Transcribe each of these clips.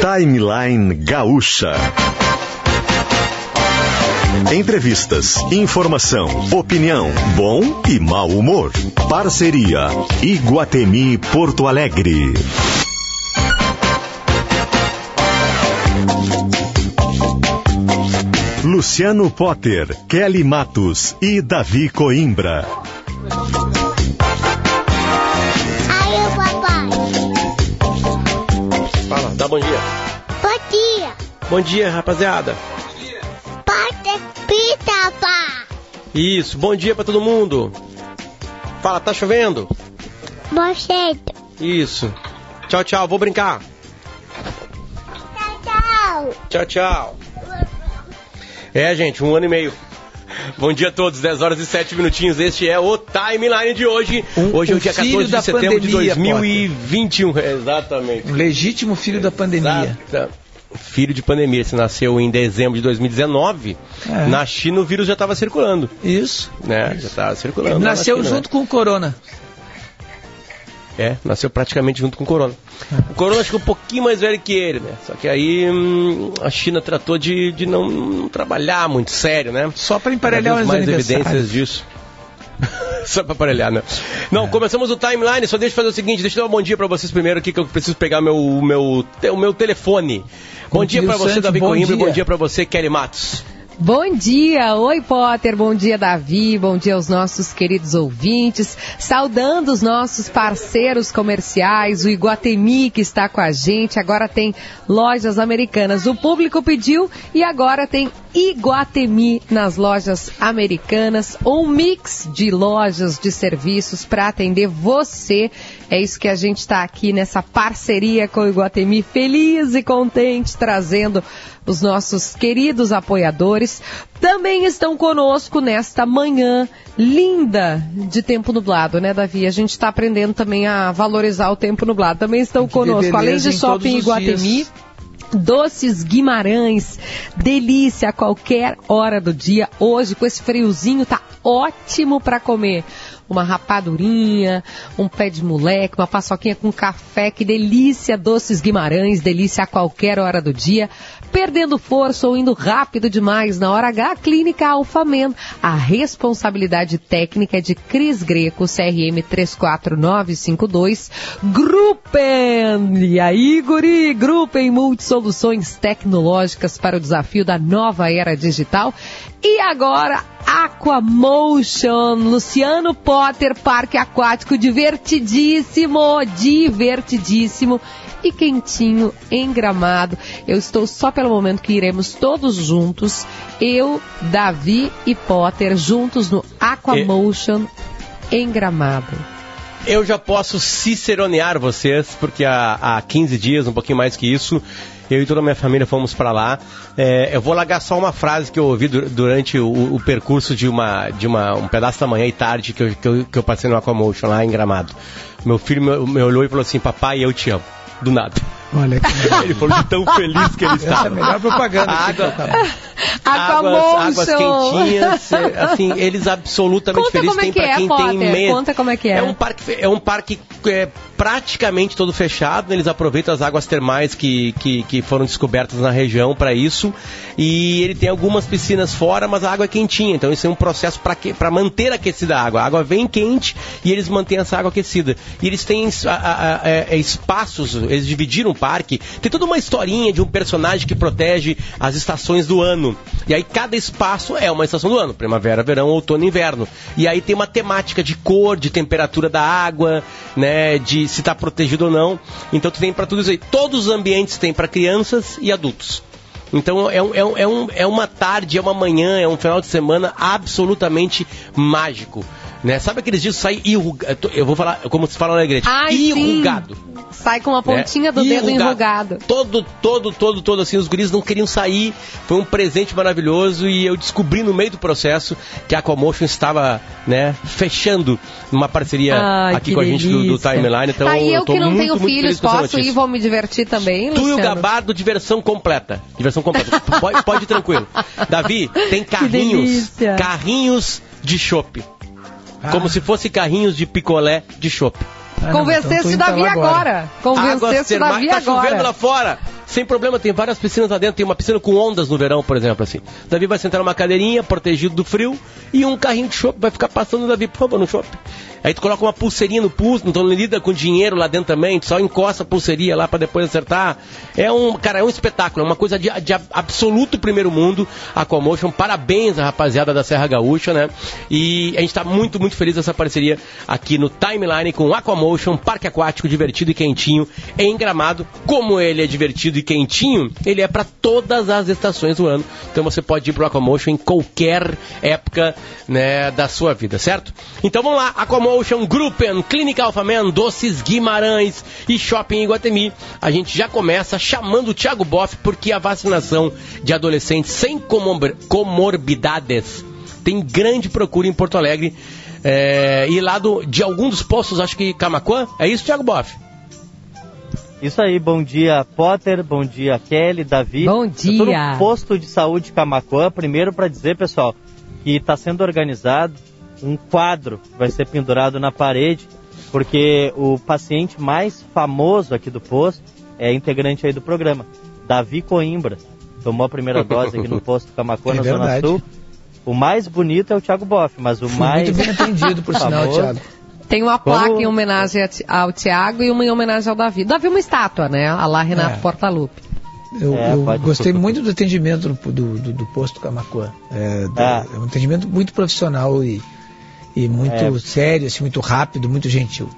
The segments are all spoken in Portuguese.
Timeline Gaúcha. Entrevistas, informação, opinião, bom e mau humor. Parceria Iguatemi Porto Alegre. Luciano Potter, Kelly Matos e Davi Coimbra. Dá bom dia. Bom dia. Bom dia, rapaziada. Pode pita, pá. Isso, bom dia pra todo mundo. Fala, tá chovendo? Boceto. Isso. Tchau, tchau, vou brincar. Tchau, tchau. Tchau, tchau. É, gente, um ano e meio. Bom dia a todos, 10 horas e 7 minutinhos. Este é o timeline de hoje. Um- hoje é o dia filho 14 de setembro de pandemia, 2021. Exatamente. Um legítimo filho da pandemia. Filho de pandemia, se nasceu em dezembro de 2019, É. na China o vírus já estava circulando, Isso. né? Já estava circulando. Ele na nasceu China, junto com o Corona. É, nasceu praticamente junto com o Corona. O Corona acho que é um pouquinho mais velho que ele, né? Só que aí hum, a China tratou de, de não, não trabalhar muito sério, né? Só para emparelhar os mais evidências disso. Só pra aparelhar, né? Não, começamos o timeline, só deixa eu fazer o seguinte, deixa eu dar um bom dia pra vocês primeiro aqui, que eu preciso pegar meu, o meu, o meu telefone. Bom Bom dia dia, pra você, Davi bom Coimbra, e bom dia. dia pra você, Kelly Matos. Bom dia, oi Potter, bom dia Davi, bom dia aos nossos queridos ouvintes, saudando os nossos parceiros comerciais, o Iguatemi que está com a gente, agora tem lojas americanas, o público pediu e agora tem Iguatemi nas lojas americanas, um mix de lojas de serviços para atender você. É isso que a gente está aqui nessa parceria com o Iguatemi, feliz e contente, trazendo os nossos queridos apoiadores. Também estão conosco nesta manhã linda de tempo nublado, né, Davi? A gente está aprendendo também a valorizar o tempo nublado. Também estão Que conosco, além de Shopping Iguatemi. Doces Guimarães, delícia a qualquer hora do dia. Hoje, com esse friozinho, tá ótimo para comer. Uma rapadurinha, um pé de moleque, uma paçoquinha com café, que delícia, Doces Guimarães, delícia a qualquer hora do dia. Perdendo força ou indo rápido demais na hora H, Clínica Alfamen. A responsabilidade técnica é de Cris Greco, CRM 34952. Gruppen! E aí, guri? Gruppen Multisoluções Tecnológicas para o desafio da nova era digital. E agora, Aquamotion, Luciano Potter, parque aquático divertidíssimo, divertidíssimo e quentinho em Gramado. Eu estou só pelo momento que iremos todos juntos, eu, Davi e Potter, juntos no Aquamotion em Gramado. Eu já posso ciceronear vocês, porque há, há 15 dias, um pouquinho mais que isso, eu e toda a minha família fomos para lá. É, eu vou largar só uma frase que eu ouvi du- durante o, o percurso de, uma, de uma, um pedaço da manhã e tarde que eu, que eu, que eu passei no Aquamotion lá em Gramado. Meu filho me, me olhou e falou assim, papai, eu te amo. Do nada. Olha que Ele falou de tão feliz que ele Essa é a melhor propaganda A que água-. Águas, águas quentinhas, é, assim, eles absolutamente Conta felizes. como é Tem que é, quem Potter, tem medo. conta como é que é. É um parque, é um parque é, praticamente todo fechado. né? Eles aproveitam as águas termais que, que, que foram descobertas na região para isso. E ele tem algumas piscinas fora, mas a água é quentinha. Então isso é um processo para manter aquecida a água. A água vem quente e eles mantêm essa água aquecida. E eles têm a- a- a- espaços, eles dividiram parque. Tem toda uma historinha de um personagem que protege as estações do ano. E aí cada espaço é uma estação do ano: primavera, verão, outono inverno. E aí tem uma temática de cor, de temperatura da água, né, de se está protegido ou não. Então tu tem para tudo isso aí. Todos os ambientes tem para crianças e adultos. Então é, um- é, um- é, um- é uma tarde, é uma manhã, é um final de semana absolutamente mágico. Né? Sabe aqueles dias que sai enrugado? Eu vou falar como se fala na igreja. Ai, sim. enrugado. Sai com uma pontinha do né? dedo enrugado. Todo, todo, todo, todo assim, os guris não queriam sair. Foi um presente maravilhoso e eu descobri no meio do processo que a Aquamotion estava, né, fechando uma parceria Ai, aqui com a gente do, do. Timeline. Então tá, e eu tô que não muito, tenho muito filhos, posso ir e vou me divertir também, Tu e o Luciano? Gabardo, diversão completa. Diversão completa. pode, pode ir tranquilo. Davi, tem carrinhos. Carrinhos de chopp. Como se fosse carrinhos de picolé de chopp. Ah, não, então Davi agora. Águas Convencesse termais. Davi Tá chovendo lá agora. fora. Sem problema, tem várias piscinas lá dentro, tem uma piscina com ondas no verão, por exemplo, assim. Davi vai sentar numa cadeirinha, protegido do frio, e um carrinho de chopp vai ficar passando o Davi, por favor, no shopping. Aí tu coloca uma pulseirinha no pulso, então lida com dinheiro lá dentro também, tu só encosta a pulseirinha lá para depois acertar. É um, cara, é um espetáculo, é uma coisa de, de absoluto primeiro mundo, Aquamotion. Parabéns à rapaziada da Serra Gaúcha, né? E a gente tá muito, muito feliz dessa parceria aqui no Timeline com Aquamotion, parque aquático divertido e quentinho em Gramado. Como ele é divertido e quentinho, ele é para todas as estações do ano. Então você pode ir pro Aquamotion em qualquer época, né, da sua vida, certo? Então vamos lá, Aquamotion Gruppen, Clínica Alfaman, Doces Guimarães e Shopping Iguatemi. A gente já começa chamando o Thiago Boff porque a vacinação de adolescentes sem comor- comorbidades tem grande procura em Porto Alegre. É, e lá do, de algum dos postos, acho que Camacuã, é isso, Thiago Boff? Isso aí, bom dia Potter, bom dia Kelly, Davi. Bom Eu tô dia. no posto de saúde Camacuã, primeiro para dizer, pessoal, que está sendo organizado um quadro que vai ser pendurado na parede, porque o paciente mais famoso aqui do posto é integrante aí do programa, Davi Coimbra. Tomou a primeira dose aqui no posto Camacuã, É na Zona. Sul. O mais bonito é o Thiago Boff, mas o Fui mais muito bem atendido, por sinal, Thiago. Tem uma Vamos- placa em homenagem ao Tiago e uma em homenagem ao Davi. Davi uma estátua, né? A lá Renato É. Portaluppi. Eu, É, eu gostei muito do atendimento do, do, do- do posto Camacuã. É, do- Ah. é um atendimento muito profissional e, e muito É. sério, assim, muito rápido, muito gentil.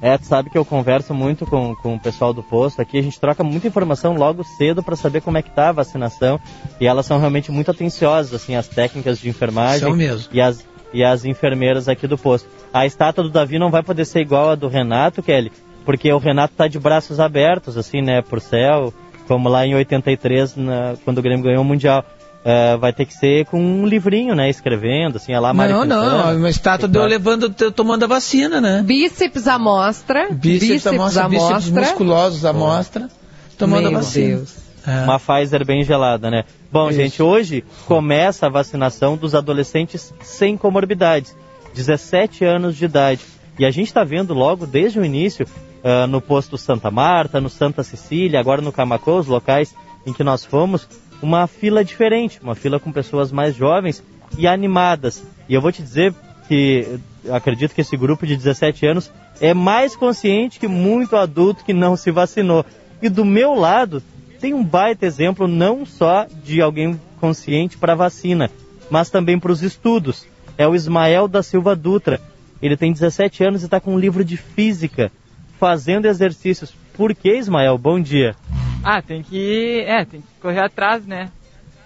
É, tu sabe que eu converso muito com, com o pessoal do posto aqui, a gente troca muita informação logo cedo para saber como é que tá a vacinação e elas são realmente muito atenciosas, assim, as técnicas de enfermagem São mesmo. e as, e as enfermeiras aqui do posto. A estátua do Davi não vai poder ser igual a do Renato, Kelly, porque o Renato tá de braços abertos, assim, né, pro céu, como lá em 83, na- quando o Grêmio ganhou o Mundial. É, vai ter que ser com um livrinho, né, escrevendo, assim, a lá Mário não, não, uma estátua deu levando, tomando a vacina, né? Bíceps à mostra. Bíceps, à mostra, bíceps musculosos à mostra, tomando Meu a vacina. Deus. É. Uma Pfizer bem gelada, né? Bom, Isso. gente, hoje começa a vacinação dos adolescentes sem comorbidades, 17 anos de idade. E a gente está vendo logo desde o início, ah, no posto Santa Marta, no Santa Cecília, agora no Camacô, os locais em que nós fomos, uma fila diferente, uma fila com pessoas mais jovens e animadas. E eu vou te dizer que eu acredito que esse grupo de 17 anos é mais consciente que muito adulto que não se vacinou. E do meu lado tem um baita exemplo não só de alguém consciente para a vacina, mas também para os estudos. É o Ismael da Silva Dutra. Ele tem 17 anos e está com um livro de física, fazendo exercícios. Por que, Ismael? Bom dia. Ah, tem que. É, tem que correr atrás, né?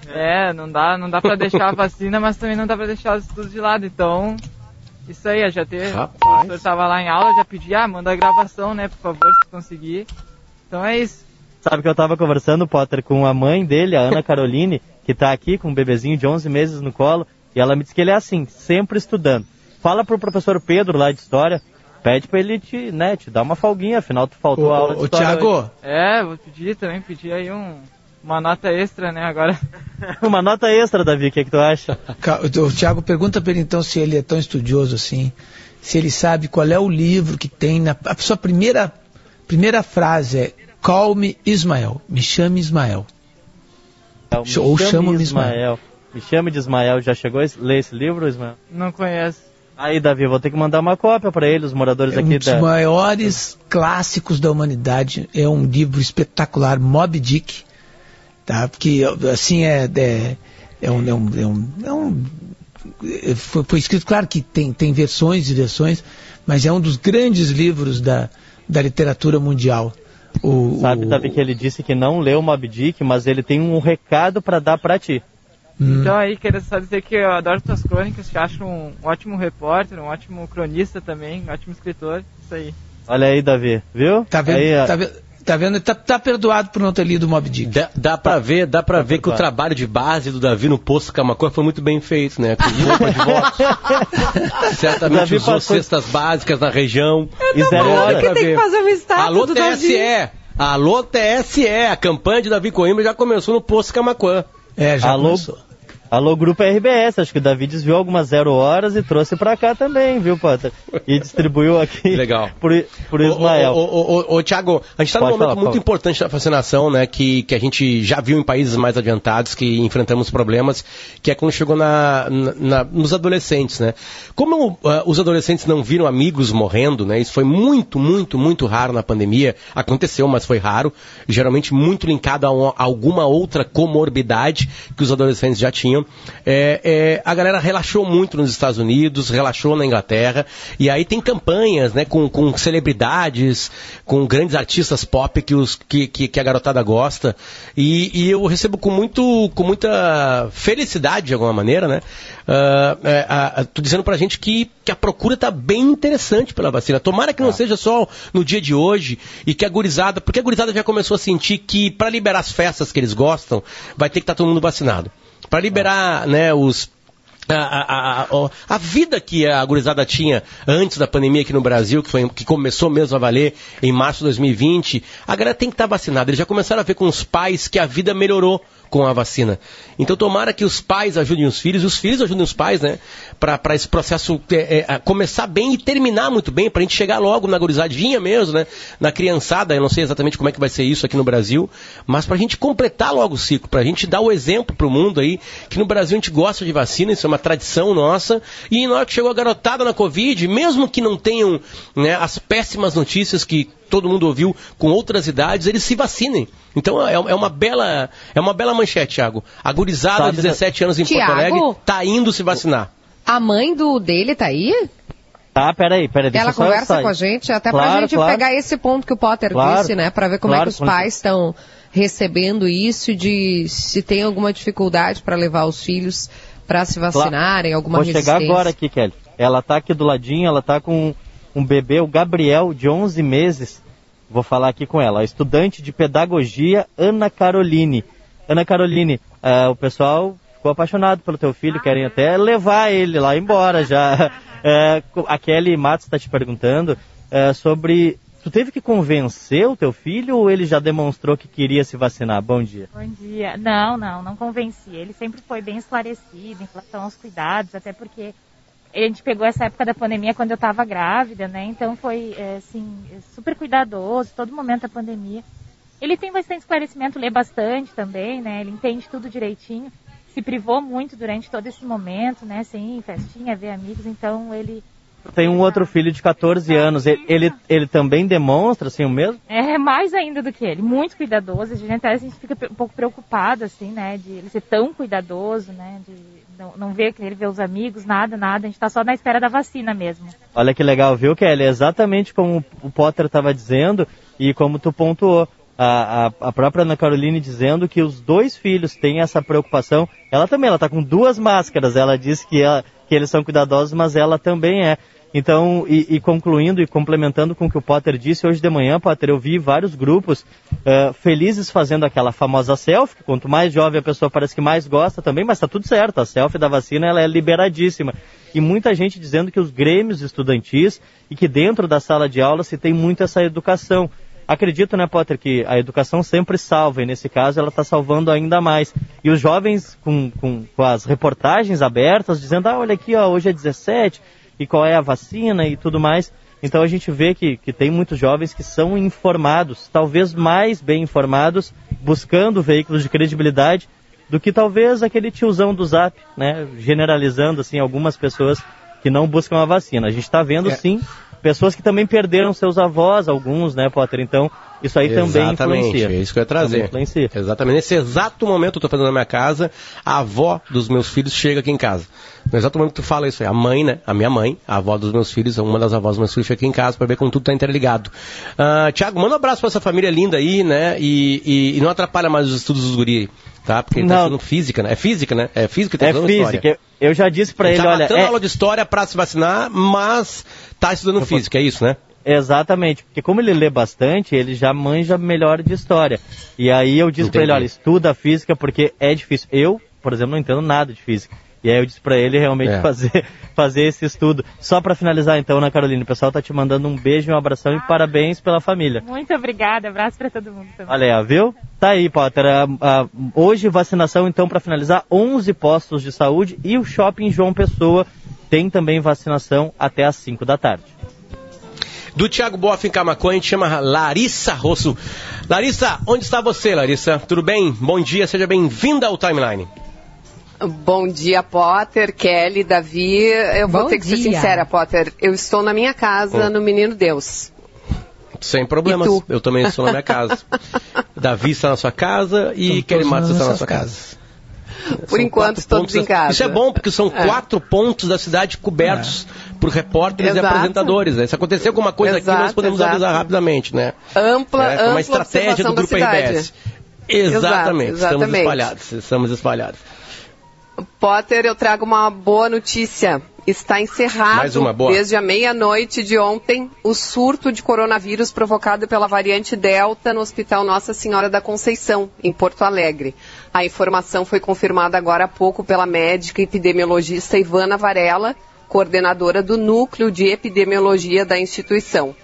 É, não dá, não dá pra deixar a vacina, mas também não dá pra deixar os estudos de lado. Então, isso aí, eu já ter. Rapaz. O professor tava lá em aula, já pedi, ah, manda a gravação, né, por favor, se conseguir. Então é isso. Sabe que eu estava conversando, Potter, com a mãe dele, a Ana Caroline, que está aqui com um bebezinho de 11 meses no colo, e ela me disse que ele é assim, sempre estudando. Fala pro professor Pedro lá de História, pede para ele te, né, te dar uma folguinha, afinal tu faltou Ô, a aula de ô, História. Tiago, É, vou pedir também, pedir aí um, uma nota extra, né, agora. hoje. Uma nota extra, Davi, o que, é que tu acha? O Tiago pergunta para ele então se ele é tão estudioso assim, se ele sabe qual é o livro que tem na a sua primeira primeira frase é Call me Ismael, me chame Ismael. Então, me Ou chame chama-me Ismael. Me chame de Ismael. Já chegou a ler esse livro, Ismael? Não conheço. Aí, Davi, vou ter que mandar uma cópia para ele, os moradores É um aqui dos da... maiores clássicos da humanidade. É um livro espetacular, Moby Dick, tá? Porque assim é é, é um, é um, é um, é um- é- foi, foi escrito, claro que tem, tem versões e versões, mas é um dos grandes livros da, da literatura mundial. O, Sabe, o- Davi, que ele disse que não leu Moby Dick, mas ele tem um recado para dar para ti. Hum. Então aí, queria só dizer que eu adoro tuas crônicas, que eu acho um ótimo repórter, um ótimo cronista também, um ótimo escritor. Isso aí. Olha aí, Davi, viu? Tá vendo? Aí, tá vendo? Tá vendo? Tá, tá perdoado por não ter lido Moby Dick. Dá, dá pra ver, dá pra ver que o trabalho de base do Davi no posto Camacuã foi muito bem feito, né? Com roupa de voto. Certamente Davi usou passou- cestas básicas na região. E zero Dá hora. pra tem que ver. fazer uma estátua Alô do Davi. TSE! Alô TSE! A campanha de Davi Coimbra já começou no posto Camacuã. É, já Alô? começou. Alô, Grupo RBS, acho que o Davi desviou algumas zero horas e trouxe pra cá também, viu, Potter? E distribuiu aqui Legal. por, por Ismael. Ô, ô, ô, ô, Tiago, a gente está num momento falar, muito Paulo. importante da vacinação, né? Que, que a gente já viu em países mais adiantados que enfrentamos problemas, que é quando chegou na, na- nos adolescentes, né? Como ah, os adolescentes não viram amigos morrendo, né? Isso foi muito, muito, muito raro na pandemia. Aconteceu, mas foi raro. Geralmente muito linkado a, a alguma outra comorbidade que os adolescentes já tinham. É, é, a galera relaxou muito nos Estados Unidos, relaxou na Inglaterra, e aí tem campanhas, né, com, com celebridades, com grandes artistas pop que, os, que, que, que a garotada gosta, e, e eu recebo com, muito, com muita felicidade, de alguma maneira, né, ah, é, ah, tô dizendo pra gente que, que a procura tá bem interessante pela vacina. Tomara que não seja só no dia de hoje, e que a gurizada, porque a gurizada já começou a sentir que para liberar as festas que eles gostam, vai ter que estar todo mundo vacinado. Para liberar, né, os a, a, a, a- vida que a gurizada tinha antes da pandemia aqui no Brasil, que, foi, que começou mesmo a valer em março de 2020, a galera tem que estar vacinada. Eles já começaram a ver com os pais que a vida melhorou com a vacina. Então tomara que os pais ajudem os filhos, os filhos ajudem os pais, né? Para esse processo é, é, começar bem e terminar muito bem, para a gente chegar logo na gurizadinha mesmo, né? Na criançada, eu não sei exatamente como é que vai ser isso aqui no Brasil, mas para a gente completar logo o ciclo, para a gente dar o exemplo para o mundo aí, que no Brasil a gente gosta de vacina, isso é uma tradição nossa, e na hora que chegou a garotada na Covid, mesmo que não tenham né, as péssimas notícias que todo mundo ouviu com outras idades, eles se vacinem. Então é, é uma bela é uma bela manchete, Thiago. A gurizada Sabe, de 17 anos em Thiago? Porto Alegre tá indo se vacinar. A mãe do dele tá aí? Tá, peraí, peraí. deixa Ela conversa com a gente, até pra Claro, gente claro. pegar esse ponto que o Potter Claro, disse, né? Pra ver como é que os pais estão recebendo isso, de se tem alguma dificuldade para levar os filhos para se vacinarem, alguma Vou resistência. chegar agora aqui, Kelly. Ela tá aqui do ladinho, ela tá com um bebê, o Gabriel, de 11 meses. Vou falar aqui com ela. A estudante de pedagogia, Ana Caroline. Ana Caroline, eh, o pessoal ficou apaixonado pelo teu filho, querem até levar ele lá embora já. Eh, a Kelly Matos está te perguntando eh, sobre... Tu teve que convencer o teu filho ou ele já demonstrou que queria se vacinar? Bom dia. Bom dia. Não, não, não convenci. Ele sempre foi bem esclarecido em relação aos cuidados, até porque a gente pegou essa época da pandemia quando eu estava grávida, né? Então foi, é, assim, super cuidadoso, todo momento da pandemia. Ele tem bastante esclarecimento, lê bastante também, né? Ele entende tudo direitinho. Se privou muito durante todo esse momento, né? Sem festinha, ver amigos, então ele Tem um outro filho de 14 anos. Ele, ele, ele também demonstra assim o mesmo? É mais ainda do que ele, muito cuidadoso. A gente até a gente fica um pouco preocupado, assim, né, de ele ser tão cuidadoso, né, de não, não que ele vê os amigos, nada, nada. A gente tá só na espera da vacina mesmo. Olha que legal, viu, Kelly? Exatamente como o Potter estava dizendo e como tu pontuou. A, a, a própria Ana Caroline dizendo que os dois filhos têm essa preocupação. Ela também, ela tá com duas máscaras. Ela diz que, ela, que eles são cuidadosos, mas ela também é. Então, e, e concluindo e complementando com o que o Potter disse, hoje de manhã, Potter, eu vi vários grupos eh, felizes fazendo aquela famosa selfie, quanto mais jovem a pessoa parece que mais gosta também, mas tá tudo certo, a selfie da vacina ela é liberadíssima. E muita gente dizendo que os grêmios estudantis e que dentro da sala de aula se tem muito essa educação. Acredito, né, Potter, que a educação sempre salva, e nesse caso ela está salvando ainda mais. E os jovens com, com, com as reportagens abertas, dizendo, ah, olha aqui, ó, hoje é 17, e qual é a vacina e tudo mais. Então a gente vê que, que tem muitos jovens que são informados, talvez mais bem informados, buscando veículos de credibilidade, do que talvez aquele tiozão do Zap, né, generalizando assim algumas pessoas que não buscam a vacina. A gente está vendo É. sim pessoas que também perderam seus avós, alguns, né, Potter? Então isso aí também Exatamente, influencia. é isso que eu ia Também trazer. influencia. Exatamente. Nesse exato momento eu tô fazendo na minha casa, a avó dos meus filhos chega aqui em casa. No exato momento que tu fala isso aí, a mãe, né? A minha mãe, a avó dos meus filhos, uma das avós dos meus filhos chega aqui em casa para ver como tudo tá interligado. Ah, Tiago, manda um abraço pra essa família linda aí, né? E, e- e não atrapalha mais os estudos dos guri, tá? Porque ele tá Não. estudando física, né? É física, né? É física que tá É física. história. Eu, eu já disse pra ele, tá olha, matando é, aula de história pra se vacinar, mas tá estudando física, é isso, né? Exatamente, porque como ele lê bastante, ele já manja melhor de história. E aí eu disse pra ele, olha, estuda física porque é difícil. Eu, por exemplo, não entendo nada de física. E aí eu disse pra ele realmente É. fazer, fazer esse estudo. Só pra finalizar então, Ana Carolina, o pessoal tá te mandando um beijo, um abração e parabéns pela família. Muito obrigada, abraço para todo mundo também. Olha aí, viu? Tá aí, Potter. Ah, ah, hoje, vacinação, então, para finalizar, 11 postos de saúde e o shopping João Pessoa tem também vacinação até às 5 da tarde. Do Thiago Boff em Camacuã, a gente chama Larissa Rosso. Larissa, onde está você, Larissa? Tudo bem? Bom dia, seja bem-vinda ao Timeline. Bom dia, Potter, Kelly, Davi. Eu vou Bom ter que ser dia. sincera, Potter. Eu estou na minha casa, Oh. no Menino Deus. Sem problemas, eu também estou na minha casa. Davi está na sua casa e Kelly Matos está na sua casa. casas. Por São enquanto, todos pontos em da- casa. Isso é bom, porque são É. quatro pontos da cidade cobertos por repórteres e Exato. apresentadores. Né? Se acontecer alguma coisa aqui, nós Exato, podemos exato. avisar rapidamente, né? Ampla, É, com ampla uma estratégia do Grupo. RBS. Exatamente, Exato, estamos exatamente. espalhados, estamos espalhados. Potter, eu trago uma boa notícia. Está encerrado desde a meia-noite de ontem o surto de coronavírus provocado pela variante Delta no Hospital Nossa Senhora da Conceição, em Porto Alegre. A informação foi confirmada agora há pouco pela médica epidemiologista Ivana Varela, coordenadora do Núcleo de Epidemiologia da instituição.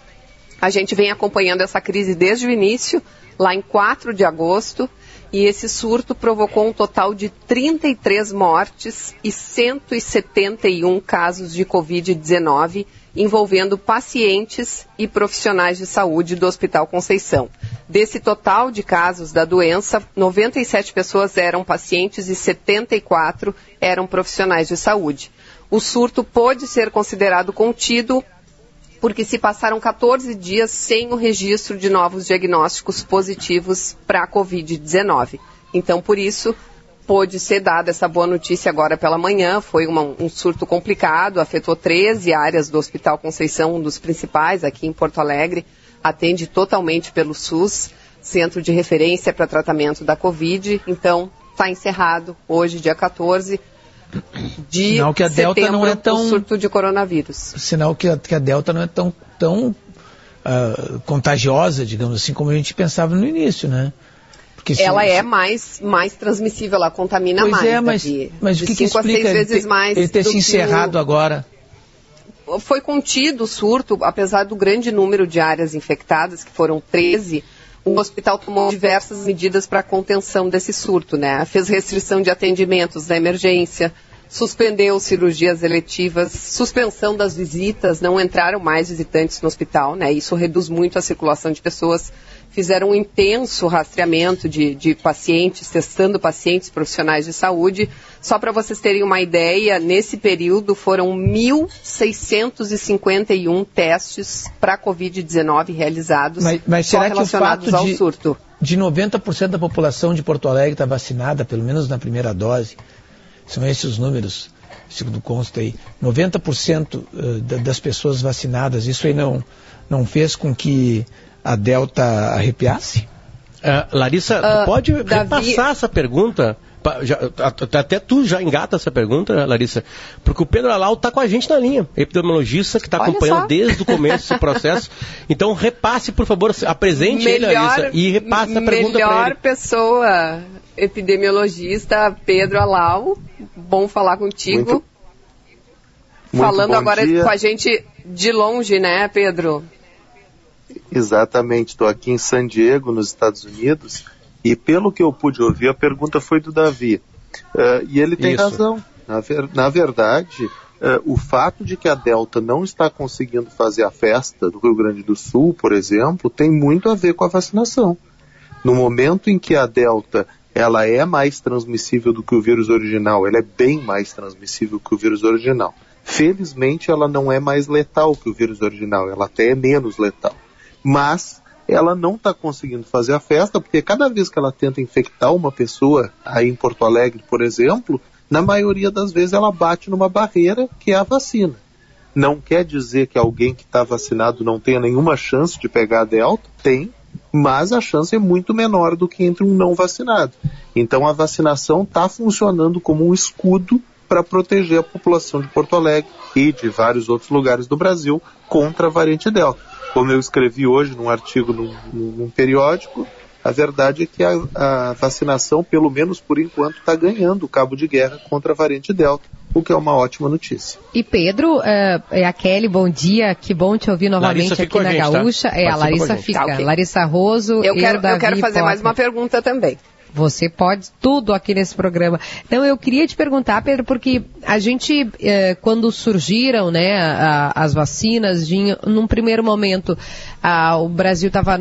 A gente vem acompanhando essa crise desde o início, lá em 4 de agosto, e esse surto provocou um total de 33 mortes e 171 casos de Covid-19, envolvendo pacientes e profissionais de saúde do Hospital Conceição. Desse total de casos da doença, 97 pessoas eram pacientes e 74 eram profissionais de saúde. O surto pôde ser considerado contido porque se passaram 14 dias sem o registro de novos diagnósticos positivos para a Covid-19. Então, por isso, pôde ser dada essa boa notícia agora pela manhã. Foi uma- um surto complicado, afetou 13 áreas do Hospital Conceição, um dos principais aqui em Porto Alegre. Atende totalmente pelo SUS, centro de referência para tratamento da Covid. Então, está encerrado hoje, dia 14 de Sinal que a Delta não é tão- surto de coronavírus. Sinal que a, que a Delta não é tão, tão ah, contagiosa, digamos assim, como a gente pensava no início, né? Porque se- ela é se- mais, mais transmissível, ela contamina Pois mais. é, mas, Davi. mas De o que, que cinco a seis explica ele vezes ter, mais ele ter se encerrado agora? Foi contido o surto, apesar do grande número de áreas infectadas, que foram 13, o hospital tomou diversas medidas para a contenção desse surto, né? Fez restrição de atendimentos da emergência, suspendeu cirurgias eletivas, suspensão das visitas, não entraram mais visitantes no hospital, né? Isso reduz muito a circulação de pessoas. Fizeram um intenso rastreamento de, de pacientes, testando pacientes profissionais de saúde. Só para vocês terem uma ideia, nesse período foram 1.651 testes para Covid-19 realizados, Mas, mas só será que o relacionados ao de, surto. de 90% da população de Porto Alegre estar vacinada, pelo menos na primeira dose, são esses os números, segundo consta aí, 90% eh, da- das pessoas vacinadas, isso aí não, não fez com que a Delta arrepiasse? Ah, Larissa, tu Ah, pode Davi- repassar essa pergunta? Já- até tu já engata essa pergunta, Larissa, porque o Pedro Alau está com a gente na linha, epidemiologista que está acompanhando só. desde o começo desse processo. Então repasse, por favor, apresente ele, Larissa, e repasse a pergunta para melhor ele. pessoa epidemiologista, Pedro Alau. Bom falar contigo. Muito- muito Falando bom agora dia. com a gente de longe, né, Pedro? Exatamente, estou aqui em San Diego, nos Estados Unidos, e pelo que eu pude ouvir, a pergunta foi do Davi. Eh, e ele tem Isso. razão. Na, ver- na verdade, eh, o fato de que a Delta não está conseguindo fazer a festa do Rio Grande do Sul, por exemplo, tem muito a ver com a vacinação. No momento em que a Delta ela é mais transmissível do que o vírus original, ela é bem mais transmissível que o vírus original. Felizmente, ela não é mais letal que o vírus original, ela até é menos letal. Mas ela não está conseguindo fazer a festa, porque cada vez que ela tenta infectar uma pessoa, aí em Porto Alegre, por exemplo, na maioria das vezes ela bate numa barreira que é a vacina. Não quer dizer que alguém que está vacinado não tenha nenhuma chance de pegar a Delta? Tem, mas a chance é muito menor do que entre um não vacinado. Então a vacinação está funcionando como um escudo para proteger a população de Porto Alegre e de vários outros lugares do Brasil contra a variante Delta. Como eu escrevi hoje num artigo num, num periódico, a verdade é que a, a vacinação, pelo menos por enquanto, está ganhando o cabo de guerra contra a variante Delta. o que é uma ótima notícia. E Pedro, é, é a Kelly, bom dia, que bom te ouvir novamente Larissa aqui na gente, tá? Gaúcha. É, a Participa a Larissa fica. Tá, ok. Larissa Roso, Eu quero, eu quero fazer mais Potter. uma pergunta também. Você pode tudo aqui nesse programa. Então eu queria te perguntar, Pedro, porque a gente, eh, quando surgiram né, a- as vacinas, de, num primeiro momento ah, o Brasil estava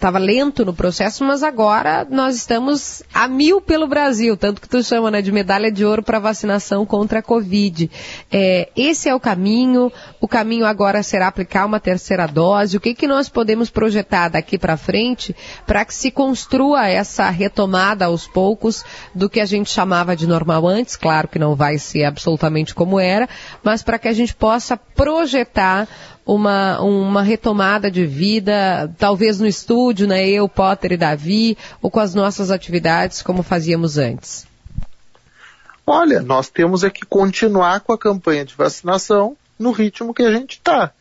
tava lento no processo, mas agora nós estamos a mil pelo Brasil, tanto que tu chama né, de medalha de ouro para vacinação contra a Covid. Eh, esse é o caminho, o caminho agora será aplicar uma terceira dose. O que, que nós podemos projetar daqui para frente para que se construa essa retomada aos poucos do que a gente chamava de normal antes? Claro que não vai ser absolutamente como era, mas para que a gente possa projetar uma, uma retomada de vida, talvez no estúdio, né? Eu, Potter e Davi, ou com as nossas atividades como fazíamos antes. Olha, nós temos é que continuar com a campanha de vacinação no ritmo que a gente está.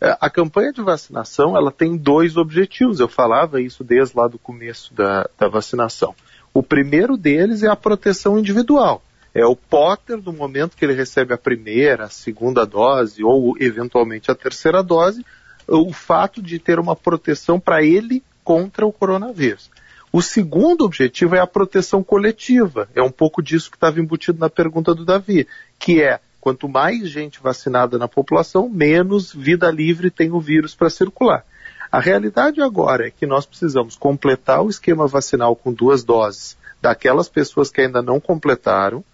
A campanha de vacinação ela tem dois objetivos. Eu falava isso desde lá do começo da, da vacinação. O primeiro deles é a proteção individual. É o Potter, no momento que ele recebe a primeira, a segunda dose ou eventualmente a terceira dose, o fato de ter uma proteção para ele contra o coronavírus. O segundo objetivo é a proteção coletiva. É um pouco disso que estava embutido na pergunta do Davi, que é quanto mais gente vacinada na população, menos vida livre tem o vírus para circular. A realidade agora é que nós precisamos completar o esquema vacinal com duas doses daquelas pessoas que ainda não completaram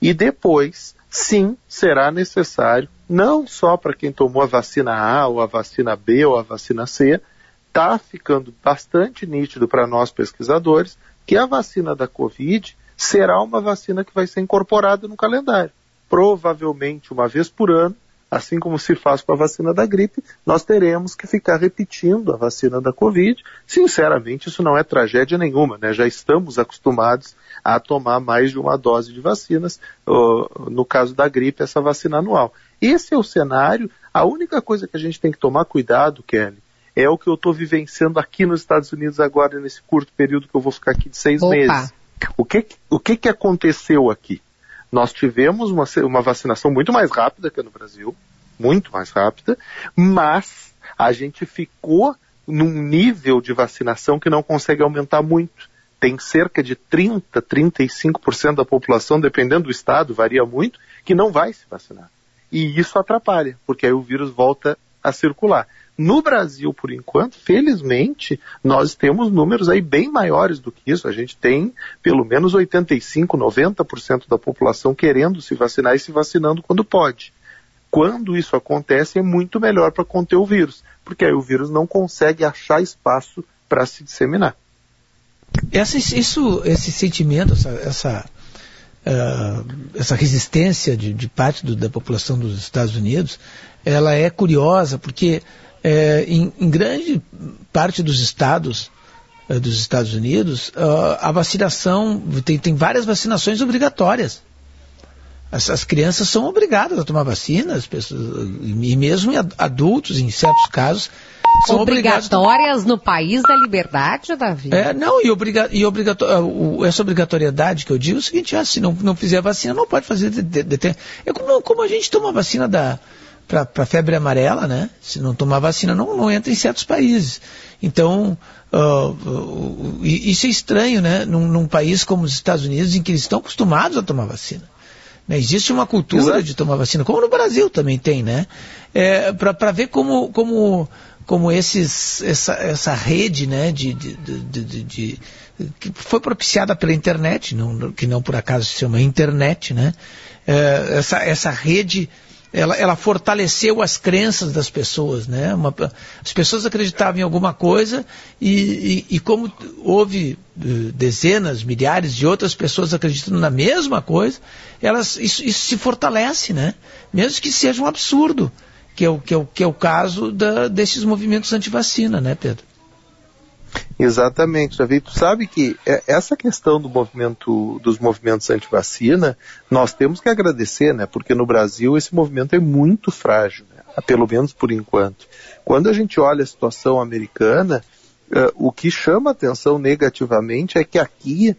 e depois, sim, será necessário, não só para quem tomou a vacina A ou a vacina B ou a vacina C, está ficando bastante nítido para nós pesquisadores que a vacina da Covid será uma vacina que vai ser incorporada no calendário. Provavelmente uma vez por ano, assim como se faz com a vacina da gripe, nós teremos que ficar repetindo a vacina da Covid. Sinceramente, isso não é tragédia nenhuma, né? Já estamos acostumados a tomar mais de uma dose de vacinas, no caso da gripe, essa vacina anual. Esse é o cenário. A única coisa que a gente tem que tomar cuidado, Kelly, é o que eu estou vivenciando aqui nos Estados Unidos agora, nesse curto período que eu vou ficar aqui de seis Opa. meses. O que, o que, que aconteceu aqui? Nós tivemos uma, uma vacinação muito mais rápida que no Brasil, muito mais rápida, mas a gente ficou num nível de vacinação que não consegue aumentar muito. Tem cerca de 30, 35% da população, dependendo do estado, varia muito, que não vai se vacinar. E isso atrapalha, porque aí o vírus volta a circular. No Brasil, por enquanto, felizmente, nós temos números aí bem maiores do que isso. A gente tem pelo menos 85, 90% da população querendo se vacinar e se vacinando quando pode. Quando isso acontece, é muito melhor para conter o vírus, porque aí o vírus não consegue achar espaço para se disseminar. Essa, isso, esse sentimento, essa, essa, uh, essa resistência de, de parte do, da população dos Estados Unidos, ela é curiosa porque é, em, em, grande parte dos estados é, dos Estados Unidos, uh, a vacinação tem, tem, várias vacinações obrigatórias. As, as, crianças são obrigadas a tomar vacinas, pessoas, e mesmo adultos, em certos casos, são obrigatórias no país da liberdade, Davi? É, não, e, obriga, e obrigato, essa obrigatoriedade que eu digo é o seguinte: ah, se não, não fizer vacina, não pode fazer. De, de, de, é como, como a gente toma vacina da, para febre amarela, né? Se não tomar vacina, não, não entra em certos países. Então, uh, uh, isso é estranho, né? Num, num, país como os Estados Unidos, em que eles estão acostumados a tomar vacina. Né? Existe uma cultura Exato. de tomar vacina, como no Brasil também tem, né? É, para ver como, como, como esses, essa, essa rede, né? de, de, de, de que foi propiciada pela internet, não, que não por acaso se chama internet, né? É, essa, essa rede ela, ela, fortaleceu as crenças das pessoas, né? Uma, as pessoas acreditavam em alguma coisa e, e, e como houve uh, dezenas, milhares de outras pessoas acreditando na mesma coisa, elas, isso, isso, se fortalece, né? Mesmo que seja um absurdo, que é o, que é o, que é o caso da, desses movimentos anti-vacina, né, Pedro? Exatamente, Davi. Tu sabe que essa questão do movimento, dos movimentos anti-vacina, nós temos que agradecer, né? Porque no Brasil esse movimento é muito frágil, né? pelo menos por enquanto. Quando a gente olha a situação americana, uh, o que chama atenção negativamente é que aqui,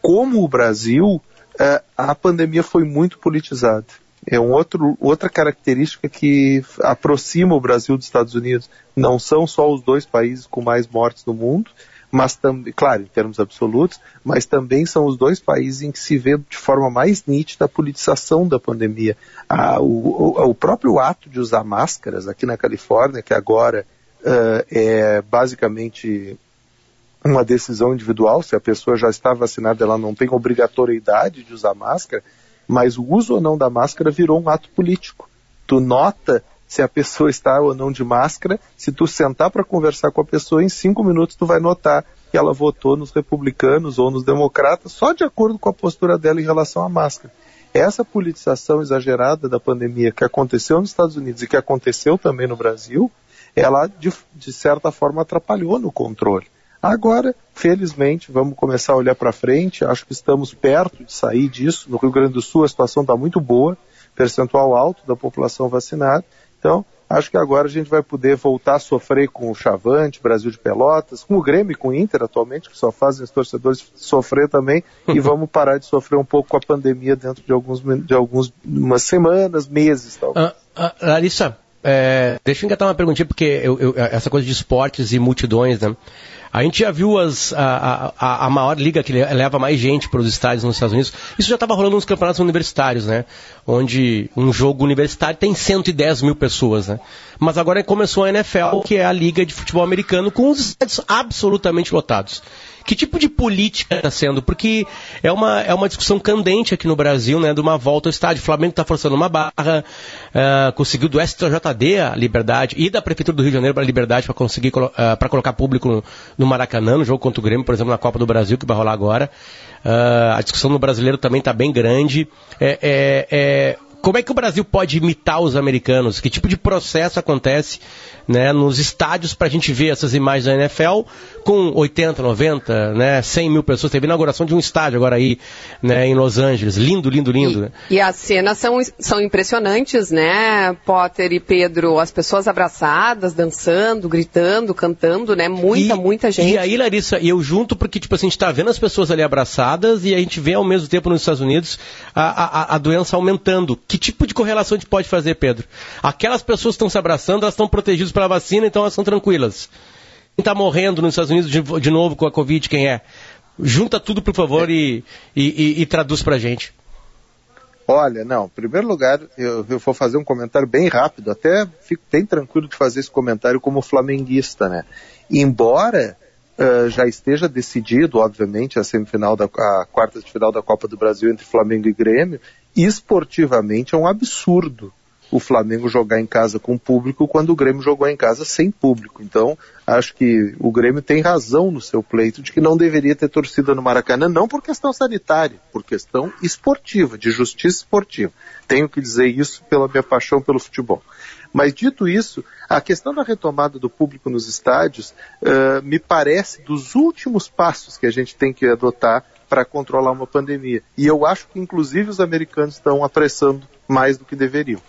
como o Brasil, uh, a pandemia foi muito politizada. É um outro, outra característica que aproxima o Brasil dos Estados Unidos. Não são só os dois países com mais mortes no mundo, mas também, claro, em termos absolutos, mas também são os dois países em que se vê de forma mais nítida a politização da pandemia. Ah, o, o, o, próprio ato de usar máscaras aqui na Califórnia, que agora uh, é basicamente uma decisão individual, se a pessoa já está vacinada, ela não tem obrigatoriedade de usar máscara, mas o uso ou não da máscara virou um ato político. Tu nota se a pessoa está ou não de máscara, se tu sentar para conversar com a pessoa, em cinco minutos tu vai notar que ela votou nos republicanos ou nos democratas só de acordo com a postura dela em relação à máscara. Essa politização exagerada da pandemia que aconteceu nos Estados Unidos e que aconteceu também no Brasil, ela de, de certa forma atrapalhou no controle. Agora, felizmente, vamos começar a olhar para frente. Acho que estamos perto de sair disso. No Rio Grande do Sul a situação está muito boa, percentual alto da população vacinada. Então, acho que agora a gente vai poder voltar a sofrer com o Chavante, Brasil de Pelotas, com o Grêmio e com o Inter atualmente, que só fazem os torcedores sofrer também, e vamos parar de sofrer um pouco com a pandemia dentro de alguns de algumas semanas, meses, talvez. Ah, ah, Larissa, é, deixa eu engatar uma perguntinha, porque eu, eu, essa coisa de esportes e multidões, né? A gente já viu as, a, a, a maior liga que leva mais gente para os estádios nos Estados Unidos. Isso já estava rolando nos campeonatos universitários, né? Onde um jogo universitário tem 110 mil pessoas, né? Mas agora começou a NFL, que é a liga de futebol americano, com os estádios absolutamente lotados. Que tipo de política está sendo? Porque é uma, é uma discussão candente aqui no Brasil, né, de uma volta ao estádio. O Flamengo está forçando uma barra, uh, conseguiu do STJD a liberdade e da Prefeitura do Rio de Janeiro para a liberdade para conseguir uh, ah, para colocar público no, no, Maracanã, no jogo contra o Grêmio, por exemplo, na Copa do Brasil, que vai rolar agora. Uh, a discussão no brasileiro também está bem grande. É, é, é, como é que o Brasil pode imitar os americanos? Que tipo de processo acontece né, nos estádios para a gente ver essas imagens da NFL com 80, 90, né, 100 mil pessoas. Teve inauguração de um estádio agora aí né, em Los Angeles. Lindo, lindo, lindo. E, né? e as cenas são, são impressionantes, né, Potter e Pedro? As pessoas abraçadas, dançando, gritando, cantando, né? Muita, e, muita gente. E aí, Larissa, e eu junto porque, tipo assim, a gente está vendo as pessoas ali abraçadas e a gente vê ao mesmo tempo nos Estados Unidos a, a, a doença aumentando. Que tipo de correlação a gente pode fazer, Pedro? Aquelas pessoas que estão se abraçando, elas estão protegidas pela vacina, então elas são tranquilas. Quem está morrendo nos Estados Unidos de, de, novo com a Covid, quem é? Junta tudo, por favor, e, e, e, e traduz para a gente. Olha, não, em primeiro lugar, eu, eu, vou fazer um comentário bem rápido, até fico bem tranquilo de fazer esse comentário como flamenguista, né? Embora uh, já esteja decidido, obviamente, a semifinal da a quarta de final da Copa do Brasil entre Flamengo e Grêmio, esportivamente é um absurdo o Flamengo jogar em casa com público quando o Grêmio jogou em casa sem público. Então, acho que o Grêmio tem razão no seu pleito de que não deveria ter torcida no Maracanã, não por questão sanitária, por questão esportiva, de justiça esportiva. Tenho que dizer isso pela minha paixão pelo futebol. Mas dito isso, a questão da retomada do público nos estádios uh, me parece dos últimos passos que a gente tem que adotar para controlar uma pandemia. E eu acho que inclusive os americanos estão apressando mais do que deveriam.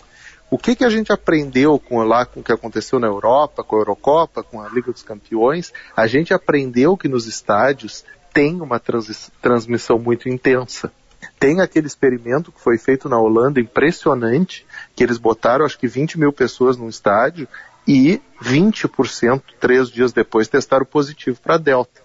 O que, que a gente aprendeu com lá com o que aconteceu na Europa, com a Eurocopa, com a Liga dos Campeões? A gente aprendeu que nos estádios tem uma trans, transmissão muito intensa. Tem aquele experimento que foi feito na Holanda, impressionante, que eles botaram acho que 20 mil pessoas num estádio e 20%, três dias depois, testaram positivo para Delta.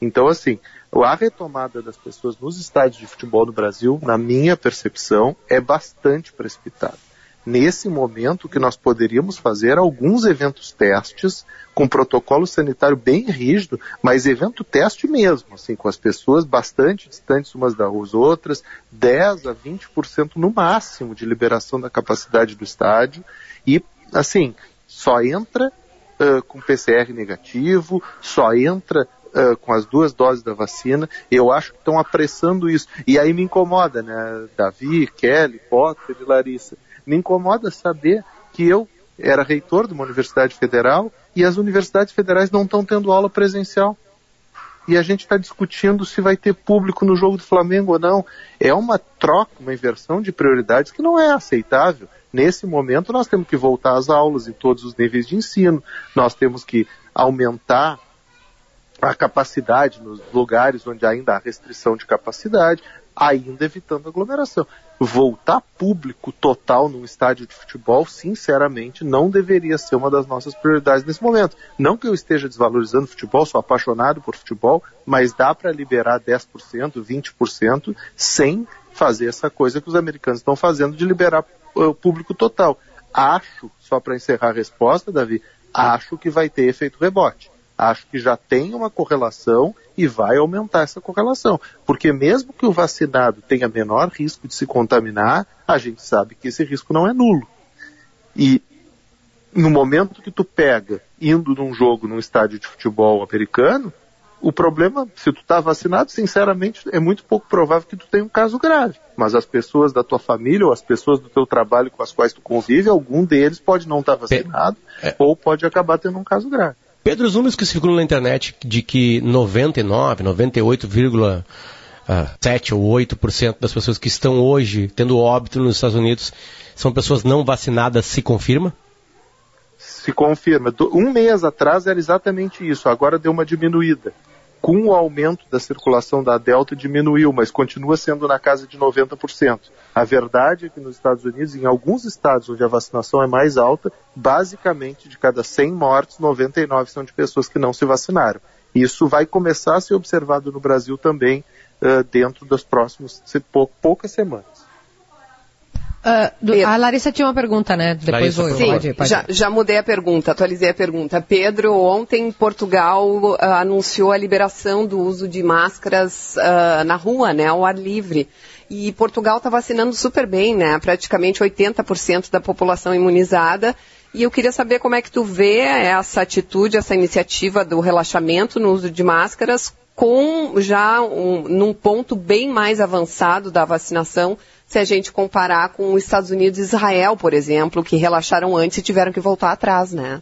Então, assim, a retomada das pessoas nos estádios de futebol do Brasil, na minha percepção, é bastante precipitada. Nesse momento que nós poderíamos fazer alguns eventos testes com protocolo sanitário bem rígido, mas evento teste mesmo, assim, com as pessoas bastante distantes umas das outras, 10 a 20% no máximo de liberação da capacidade do estádio e, assim, só entra uh, com PCR negativo, só entra Uh, com as duas doses da vacina, eu acho que estão apressando isso. E aí me incomoda, né? Davi, Kelly, Potter e Larissa me incomoda saber que eu era reitor de uma universidade federal e as universidades federais não estão tendo aula presencial. E a gente está discutindo se vai ter público no jogo do Flamengo ou não. É uma troca, uma inversão de prioridades que não é aceitável. Nesse momento, nós temos que voltar às aulas em todos os níveis de ensino, nós temos que aumentar a capacidade nos lugares onde ainda há restrição de capacidade, ainda evitando aglomeração. Voltar público total num estádio de futebol, sinceramente, não deveria ser uma das nossas prioridades nesse momento. Não que eu esteja desvalorizando futebol, sou apaixonado por futebol, mas dá para liberar 10%, 20% sem fazer essa coisa que os americanos estão fazendo de liberar o público total. Acho, só para encerrar a resposta, Davi, acho que vai ter efeito rebote. Acho que já tem uma correlação e vai aumentar essa correlação. Porque mesmo que o vacinado tenha menor risco de se contaminar, a gente sabe que esse risco não é nulo. E no momento que tu pega indo num jogo num estádio de futebol americano, o problema, se tu está vacinado, sinceramente, é muito pouco provável que tu tenha um caso grave. Mas as pessoas da tua família ou as pessoas do teu trabalho com as quais tu convive, algum deles pode não estar tá vacinado é. ou pode acabar tendo um caso grave. Pedro, os números que circulam na internet de que 99, 98,7 ou 8% das pessoas que estão hoje tendo óbito nos Estados Unidos são pessoas não vacinadas, se confirma? Se confirma. Um mês atrás era exatamente isso, agora deu uma diminuída com o aumento da circulação da Delta diminuiu, mas continua sendo na casa de 90%. A verdade é que nos Estados Unidos, em alguns estados onde a vacinação é mais alta, basicamente de cada 100 mortes, 99 são de pessoas que não se vacinaram. Isso vai começar a ser observado no Brasil também uh, dentro das próximas poucas semanas. Uh, a Larissa tinha uma pergunta, né? Depois Larissa, Sim, pode, pode. Já, já, mudei a pergunta, atualizei a pergunta. Pedro, ontem Portugal uh, anunciou a liberação do uso de máscaras uh, na rua, né? Ao ar livre. E Portugal está vacinando super bem, né? Praticamente 80% da população imunizada. E eu queria saber como é que tu vê essa atitude, essa iniciativa do relaxamento no uso de máscaras com já um, num ponto bem mais avançado da vacinação se a gente comparar com os Estados Unidos e Israel, por exemplo, que relaxaram antes e tiveram que voltar atrás, né?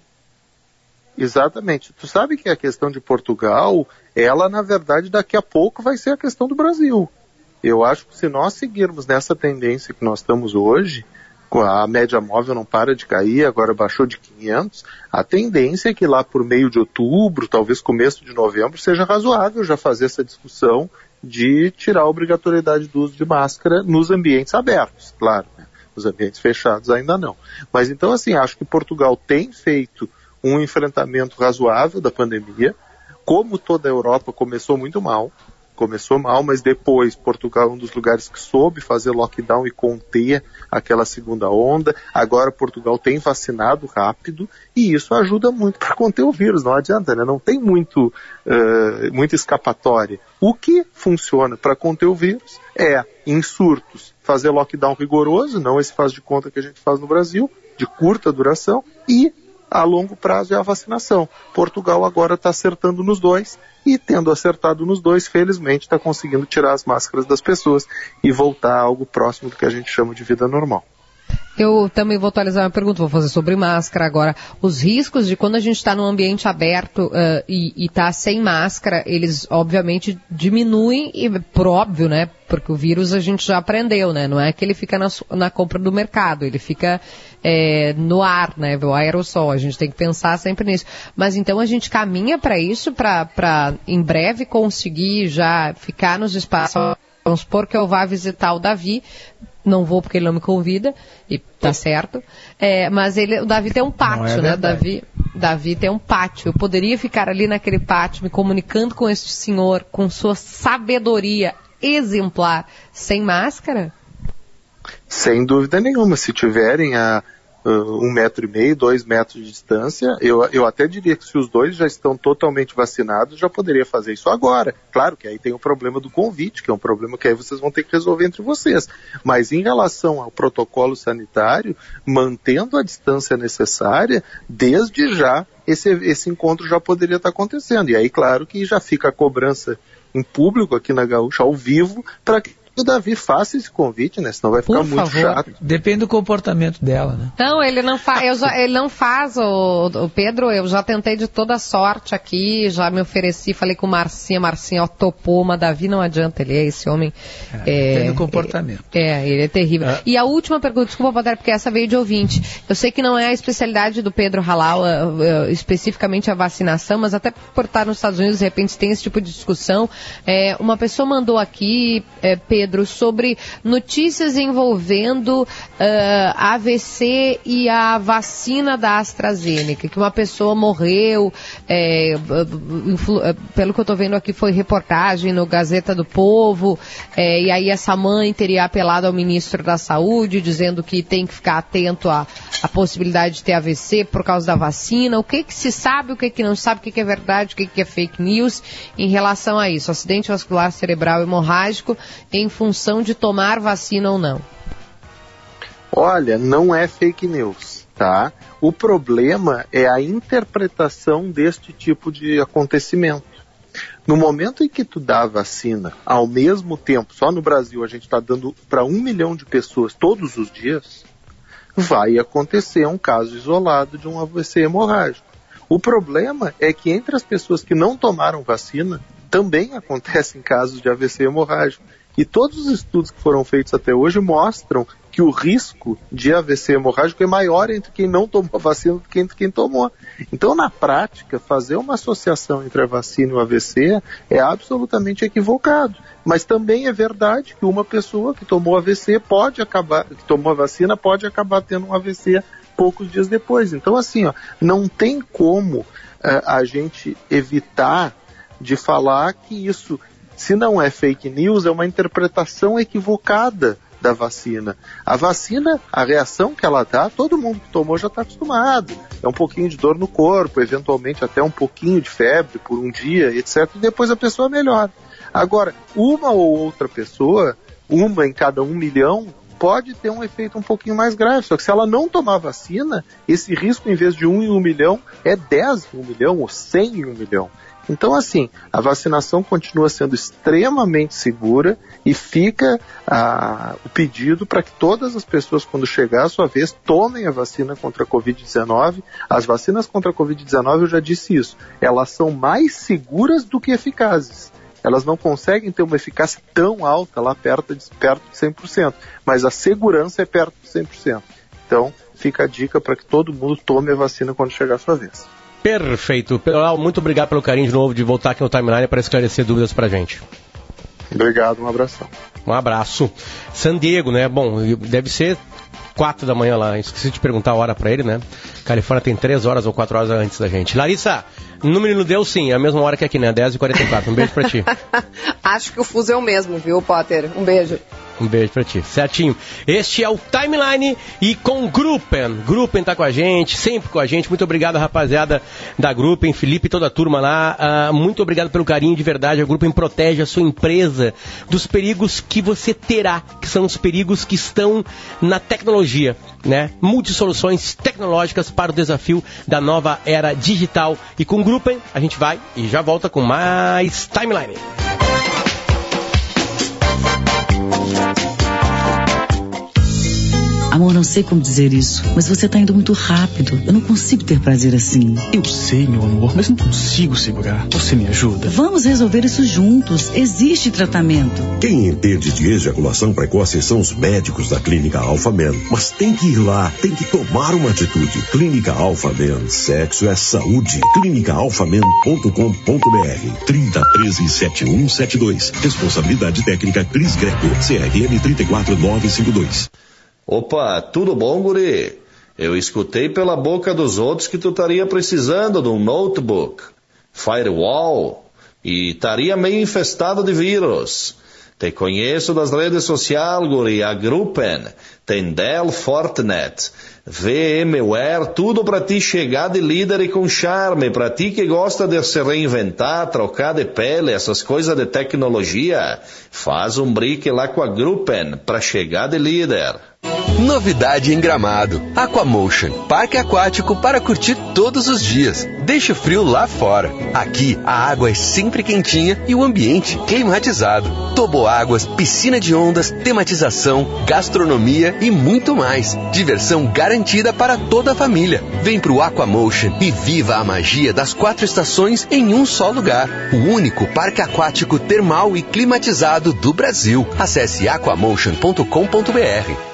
Exatamente. Tu sabe que a questão de Portugal, ela na verdade daqui a pouco vai ser a questão do Brasil. Eu acho que se nós seguirmos nessa tendência que nós estamos hoje, a média móvel não para de cair, agora baixou de 500, a tendência é que lá por meio de outubro, talvez começo de novembro, seja razoável já fazer essa discussão de tirar a obrigatoriedade do uso de máscara nos ambientes abertos, claro. Né? Ambientes fechados ainda não. Mas então, assim, acho que Portugal tem feito um enfrentamento razoável da pandemia. Como toda a Europa começou muito mal, começou mal, mas depois Portugal é um dos lugares que soube fazer lockdown e conter aquela segunda onda. Agora Portugal tem vacinado rápido e isso ajuda muito para conter o vírus. Não adianta, né? Não tem muito, uh, muita escapatória. O que funciona para conter o vírus é, em surtos, fazer lockdown rigoroso, não esse faz de conta que a gente faz no Brasil, de curta duração, e a longo prazo é a vacinação. Portugal agora está acertando nos dois e, tendo acertado nos dois, felizmente está conseguindo tirar as máscaras das pessoas e voltar a algo próximo do que a gente chama de vida normal. Eu também vou atualizar uma pergunta, vou fazer sobre máscara agora. Os riscos de quando a gente está num ambiente aberto uh, e está sem máscara, eles obviamente diminuem, e por óbvio, né? Porque o vírus a gente já aprendeu, né? Não é que ele fica na, na compra do mercado, ele fica é, no ar, né? O aerossol. A gente tem que pensar sempre nisso. Mas então a gente caminha para isso, para em breve conseguir já ficar nos espaços. Vamos supor que eu vá visitar o Davi, não vou porque ele não me convida, e tá certo. É, mas ele, o Davi tem um pátio, é né? Davi, Davi tem um pátio. Eu poderia ficar ali naquele pátio me comunicando com este senhor, com sua sabedoria exemplar, sem máscara? Sem dúvida nenhuma. Se tiverem a, uh, um metro e meio, dois metros de distância, eu, eu até diria que se os dois já estão totalmente vacinados, já poderia fazer isso agora. Claro que aí tem o problema do convite, que é um problema que aí vocês vão ter que resolver entre vocês. Mas em relação ao protocolo sanitário, mantendo a distância necessária, desde já esse, esse encontro já poderia estar acontecendo. E aí, claro que já fica a cobrança em público aqui na Gaúcha, ao vivo, para que o Davi faça esse convite, né? Senão vai ficar Por muito favor. chato. Depende do comportamento dela, né? Não, ele não, fa ele não faz, o, o, Pedro, eu já tentei de toda sorte aqui, já me ofereci, falei com o Marcinha, Marcinha ó, topou, mas Davi não adianta, ele é esse homem. É, é, depende do comportamento. É, é ele é terrível. É. E a última pergunta, desculpa, Padre, porque essa veio de ouvinte. Eu sei que não é a especialidade do Pedro Halal, uh, uh, especificamente a vacinação, mas até por estar nos Estados Unidos, de repente tem esse tipo de discussão. É, uma pessoa mandou aqui, Pedro, Pedro, sobre notícias envolvendo ah, AVC e a vacina da AstraZeneca, que uma pessoa morreu, é, eh, pelo que eu estou vendo aqui foi reportagem no Gazeta do Povo, é, e aí essa mãe teria apelado ao ministro da Saúde, dizendo que tem que ficar atento à, à possibilidade de ter AVC por causa da vacina. O que que se sabe, o que que não sabe, o que que é verdade, o que que é fake news em relação a isso? Acidente vascular cerebral hemorrágico em função de tomar vacina ou não. Olha, não é fake news, tá? O problema é a interpretação deste tipo de acontecimento. No momento em que tu dá a vacina, ao mesmo tempo, só no Brasil a gente está dando para um milhão de pessoas todos os dias, vai acontecer um caso isolado de um AVC hemorrágico. O problema é que entre as pessoas que não tomaram vacina, também acontecem casos de AVC hemorrágico. E todos os estudos que foram feitos até hoje mostram que o risco de AVC hemorrágico é maior entre quem não tomou a vacina do que entre quem tomou. Então, na prática, fazer uma associação entre a vacina e o AVC é absolutamente equivocado. Mas também é verdade que uma pessoa que tomou AVC pode acabar, que tomou a vacina pode acabar tendo um AVC poucos dias depois. Então, assim, ó, não tem como eh, a gente evitar de falar que isso, se não é fake news, é uma interpretação equivocada da vacina. A vacina, a reação que ela dá, todo mundo que tomou já está acostumado. É um pouquinho de dor no corpo, eventualmente até um pouquinho de febre por um dia, etc. E depois a pessoa melhora. Agora, uma ou outra pessoa, uma em cada um milhão, pode ter um efeito um pouquinho mais grave. Só que se ela não tomar vacina, esse risco, em vez de um em um milhão, é 10 em um milhão ou 100 em um milhão. Então, assim, a vacinação continua sendo extremamente segura e fica ah, o pedido para que todas as pessoas, quando chegar a sua vez, tomem a vacina contra a Covid-19. As vacinas contra a Covid-19, eu já disse isso, elas são mais seguras do que eficazes. Elas não conseguem ter uma eficácia tão alta lá perto de, perto de 100%, mas a segurança é perto de 100%. Então, fica a dica para que todo mundo tome a vacina quando chegar a sua vez. Perfeito. Peral, muito obrigado pelo carinho de novo de voltar aqui no Timeline para esclarecer dúvidas pra gente. Obrigado, um abração. Um abraço. San Diego, né? Bom, deve ser quatro da manhã lá. Esqueci de perguntar a hora pra ele, né? Califórnia tem três horas ou quatro horas antes da gente. Larissa, no menino deu sim, é a mesma hora que aqui, né? 10h44. Um beijo pra ti. Acho que o fuso é o mesmo, viu, Potter? Um beijo. Um beijo pra ti. Certinho. Este é o Timeline e com Gruppen. Gruppen tá com a gente, sempre com a gente. Muito obrigado, rapaziada da Gruppen, Felipe e toda a turma lá. Ah, muito obrigado pelo carinho de verdade. A Gruppen protege a sua empresa dos perigos que você terá, que são os perigos que estão na tecnologia, né? Multisoluções tecnológicas para o desafio da nova era digital. E com Gruppen a gente vai e já volta com mais Timeline. Amor, não sei como dizer isso, mas você tá indo muito rápido. Eu não consigo ter prazer assim. Eu sei, meu amor, mas não consigo segurar. Você me ajuda? Vamos resolver isso juntos. Existe tratamento. Quem entende de ejaculação precoce são os médicos da Clínica Alpha Men. Mas tem que ir lá, tem que tomar uma atitude. Clínica Alpha Men, sexo é saúde. clínicaalphamen.com.br 3013 7172. Responsabilidade técnica Cris Greco, CRM 34952. Opa, tudo bom, guri? Eu escutei pela boca dos outros que tu estaria precisando de um notebook, firewall, e estaria meio infestado de vírus. Te conheço das redes sociais, guri, a Gruppen, Dell Fortinet, VMware, tudo para ti chegar de líder e com charme, para ti que gosta de se reinventar, trocar de pele, essas coisas de tecnologia, faz um brique lá com a Gruppen para chegar de líder. Novidade em Gramado. Aquamotion, parque aquático para curtir todos os dias. Deixa o frio lá fora. Aqui a água é sempre quentinha e o ambiente climatizado. Toboáguas, piscina de ondas, tematização, gastronomia e muito mais. Diversão garantida para toda a família. Vem pro Aquamotion e viva a magia das quatro estações em um só lugar. O único parque aquático termal e climatizado do Brasil. Acesse aquamotion.com.br.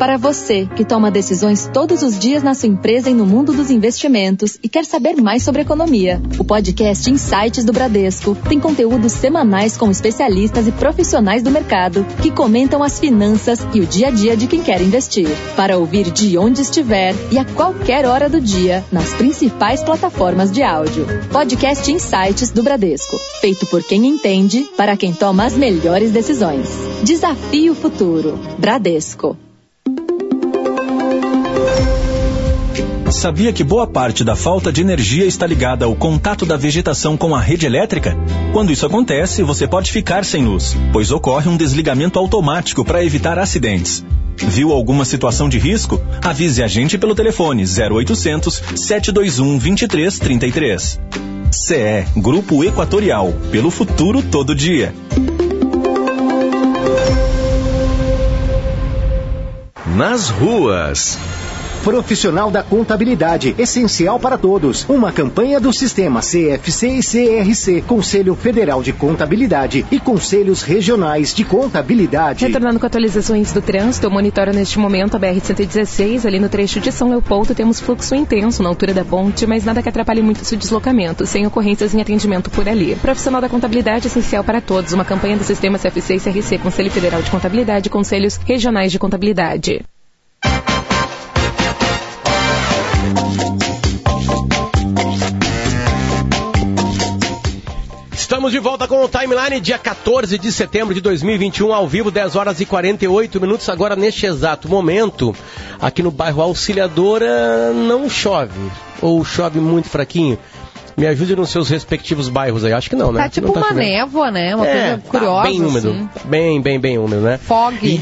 Para você que toma decisões todos os dias na sua empresa e no mundo dos investimentos e quer saber mais sobre economia, o podcast Insights do Bradesco tem conteúdos semanais com especialistas e profissionais do mercado que comentam as finanças e o dia a dia de quem quer investir. Para ouvir de onde estiver e a qualquer hora do dia nas principais plataformas de áudio. Podcast Insights do Bradesco, feito por quem entende para quem toma as melhores decisões. Desafio Futuro. Bradesco. Sabia que boa parte da falta de energia está ligada ao contato da vegetação com a rede elétrica? Quando isso acontece, você pode ficar sem luz, pois ocorre um desligamento automático para evitar acidentes. Viu alguma situação de risco? Avise a gente pelo telefone 0800 721 2333. CE Grupo Equatorial, pelo futuro todo dia. Nas ruas. Profissional da Contabilidade, essencial para todos. Uma campanha do Sistema CFC e CRC, Conselho Federal de Contabilidade e Conselhos Regionais de Contabilidade. Retornando com atualizações do trânsito, monitoro neste momento a BR-116, ali no trecho de São Leopoldo temos fluxo intenso na altura da ponte, mas nada que atrapalhe muito seu deslocamento, sem ocorrências em atendimento por ali. Profissional da Contabilidade, essencial para todos. Uma campanha do Sistema CFC e CRC, Conselho Federal de Contabilidade e Conselhos Regionais de Contabilidade. Estamos de volta com o Timeline, dia 14 de setembro de 2021, ao vivo, 10 horas e 48 minutos. Agora, neste exato momento, aqui no bairro Auxiliadora, não chove. Ou chove muito fraquinho. Me ajude nos seus respectivos bairros aí. Acho que não, né? Tá tipo não tá uma chovendo. névoa, né? Uma É, coisa curiosa. Tá bem úmido. assim. Bem, bem, bem úmido, né? Fog. E,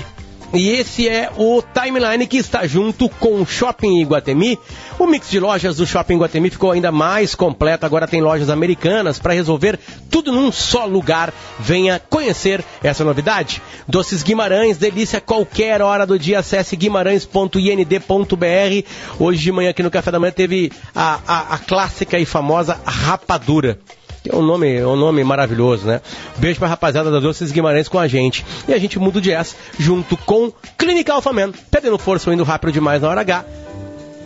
e esse é o Timeline que está junto com o Shopping Iguatemi. O mix de lojas do Shopping Iguatemi ficou ainda mais completo. Agora tem lojas americanas para resolver tudo num só lugar. Venha conhecer essa novidade. Doces Guimarães, delícia qualquer hora do dia. Acesse guimarães.ind.br. Hoje de manhã aqui no Café da Manhã teve a, a, a clássica e famosa rapadura. É um nome, um nome maravilhoso, né? Beijo pra rapaziada da Doces Guimarães com a gente. E a gente muda o jazz junto com Clínica Alphaman. Perdendo força ou indo rápido demais na hora H.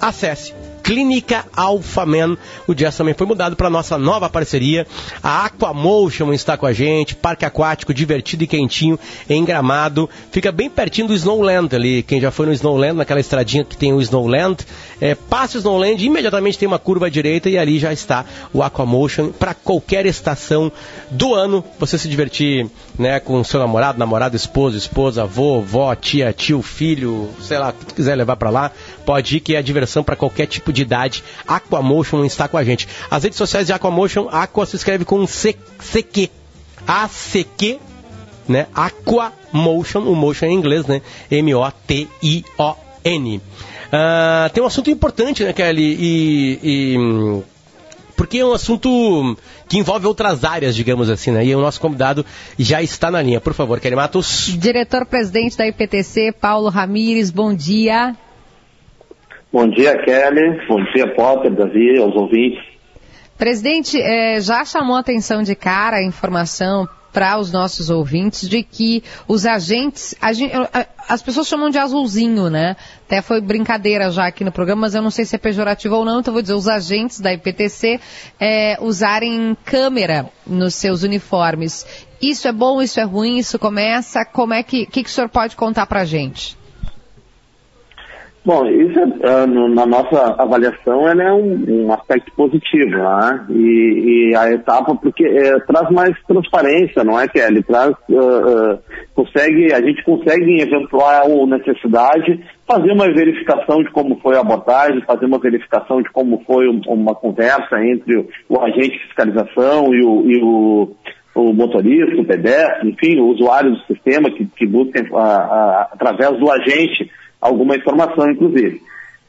Acesse Clínica Alphaman. O jazz também foi mudado para nossa nova parceria. A Aquamotion está com a gente. Parque aquático divertido e quentinho em Gramado. Fica bem pertinho do Snowland ali. Quem já foi no Snowland, naquela estradinha que tem o Snowland, é, passa o Snowland, imediatamente tem uma curva à direita e ali já está o Aquamotion para qualquer estação do ano. Você se divertir né, com seu namorado, namorado, esposo, esposa, avô, vó, tia, tio, filho, sei lá, o que quiser levar para lá, pode ir que é diversão para qualquer tipo de idade. Aquamotion está com a gente. As redes sociais de Aquamotion, Aqua se escreve com C CQ. A-C-Q, né? Aquamotion, o motion em inglês, né? M-O-T-I-O-N. Ah, tem um assunto importante, né, Kelly? E, e, hum, porque é um assunto que envolve outras áreas, digamos assim, né? E o nosso convidado já está na linha. Por favor, Kelly Matos. Diretor-presidente da IPTC, Paulo Ramires, bom dia. Bom dia, Kelly. Bom dia, Potter, Davi, aos ouvintes. Presidente, eh, já chamou a atenção de cara a informação para os nossos ouvintes de que os agentes, as pessoas chamam de azulzinho, né? Até foi brincadeira já aqui no programa, mas eu não sei se é pejorativo ou não, então vou dizer os agentes da IPTC eh, usarem câmera nos seus uniformes. Isso é bom, isso é ruim, isso começa, como é que, que, que o senhor pode contar para a gente? Bom, isso é, no- na nossa avaliação ela é um, um aspecto positivo, né? E, e a etapa porque eh, traz mais transparência, não é, Kelly? Traz, ah, ah, consegue, a gente consegue em eventual necessidade fazer uma verificação de como foi a abordagem, fazer uma verificação de como foi um- uma conversa entre o, agente de fiscalização e o, e o o motorista, o pedestre, enfim, o usuário do sistema que, que busca ah, ah, através do agente alguma informação, inclusive.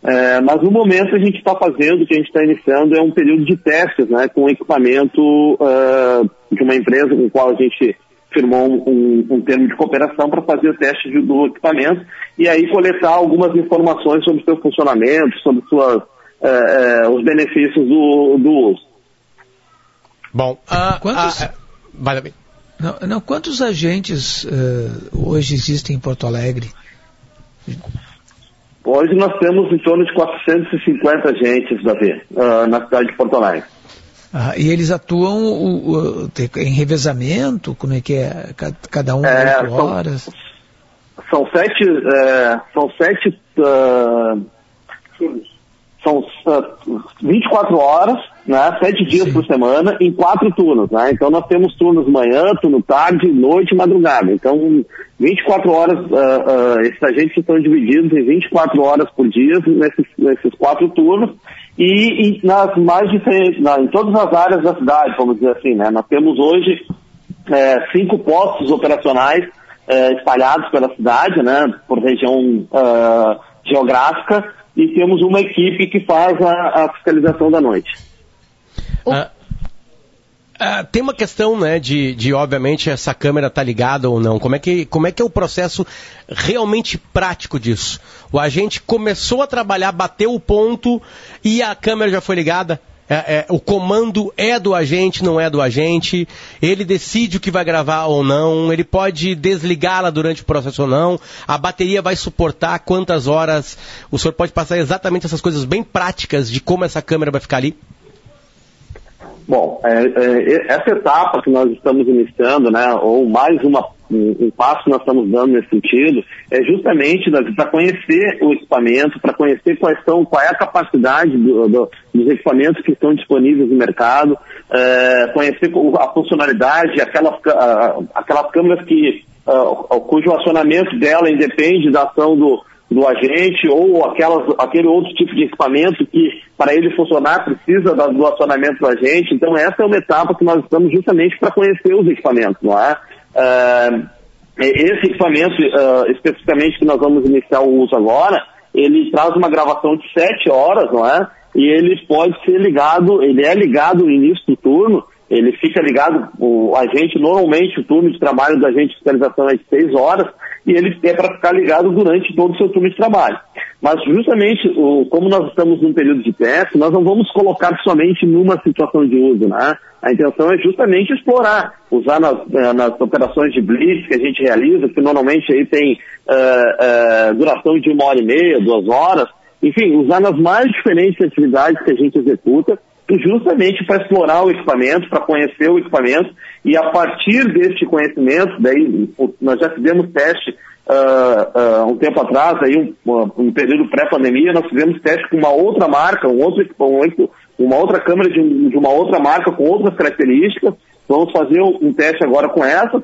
É, mas no momento a gente está fazendo, o que a gente está iniciando é um período de testes, né, com equipamento uh, de uma empresa com a qual a gente firmou um, um, termo de cooperação para fazer o teste de, do equipamento e aí coletar algumas informações sobre o seu funcionamento, sobre suas, uh, uh, os benefícios do, do uso. Bom, uh, quantos, vai bem. Não, não, quantos agentes hoje existem em Porto Alegre? Hoje nós temos em torno de 450 agentes, Davi, uh, na cidade de Porto Alegre. Ah, e eles atuam uh, uh, em revezamento? Como é que é? Cada um é, oito são, horas? São sete, é, são sete, são uh, 24 horas, né, sete dias Sim. por semana, em quatro turnos. Né? Então nós temos turnos manhã, turno tarde, noite e madrugada. Então 24 horas, uh, uh, esses agentes estão divididos em 24 horas por dia nesses, nesses quatro turnos e, e nas mais diferentes, na, em todas as áreas da cidade, vamos dizer assim. Né? Nós temos hoje é, cinco postos operacionais é, espalhados pela cidade, né, por região uh, geográfica, e temos uma equipe que faz a, a fiscalização da noite. Ah, ah, tem uma questão, né, de, de obviamente essa câmera tá ligada ou não. Como é que como é que é o processo realmente prático disso? O agente começou a trabalhar, bateu o ponto e a câmera já foi ligada. É, é, o comando é do agente, não é do agente. Ele decide o que vai gravar ou não. Ele pode desligá-la durante o processo ou não. A bateria vai suportar quantas horas. O senhor pode passar exatamente essas coisas bem práticas de como essa câmera vai ficar ali? Bom, é, é, essa etapa que nós estamos iniciando, né, ou mais uma, um, um passo que nós estamos dando nesse sentido, é justamente para conhecer o equipamento, para conhecer quais são, qual é a capacidade do, do, dos equipamentos que estão disponíveis no mercado, é, conhecer a funcionalidade, aquelas, aquelas câmeras que, uh, cujo acionamento dela independe da ação do, do agente ou aquelas, aquele outro tipo de equipamento que para ele funcionar precisa do acionamento do agente. Então essa é uma etapa que nós estamos justamente para conhecer os equipamentos, não é? Uh, esse equipamento uh, especificamente que nós vamos iniciar o uso agora, ele traz uma gravação de 7 horas, não é? E ele pode ser ligado, ele é ligado no início do turno, ele fica ligado, o agente, normalmente o turno de trabalho da agente de fiscalização é de 6 horas, e ele é para ficar ligado durante todo o seu turno de trabalho. Mas justamente, o, como nós estamos num período de teste, nós não vamos colocar somente numa situação de uso, né? A intenção é justamente explorar, usar nas, eh, nas operações de blitz que a gente realiza, que normalmente aí tem uh, uh, duração de uma hora e meia, duas horas, enfim, usar nas mais diferentes atividades que a gente executa, justamente para explorar o equipamento, para conhecer o equipamento e a partir deste conhecimento, daí nós já fizemos teste uh, uh, um tempo atrás, aí um, um período pré-pandemia, nós fizemos teste com uma outra marca, um outro, um, uma outra câmera de, de uma outra marca com outras características. Vamos fazer um teste agora com essa,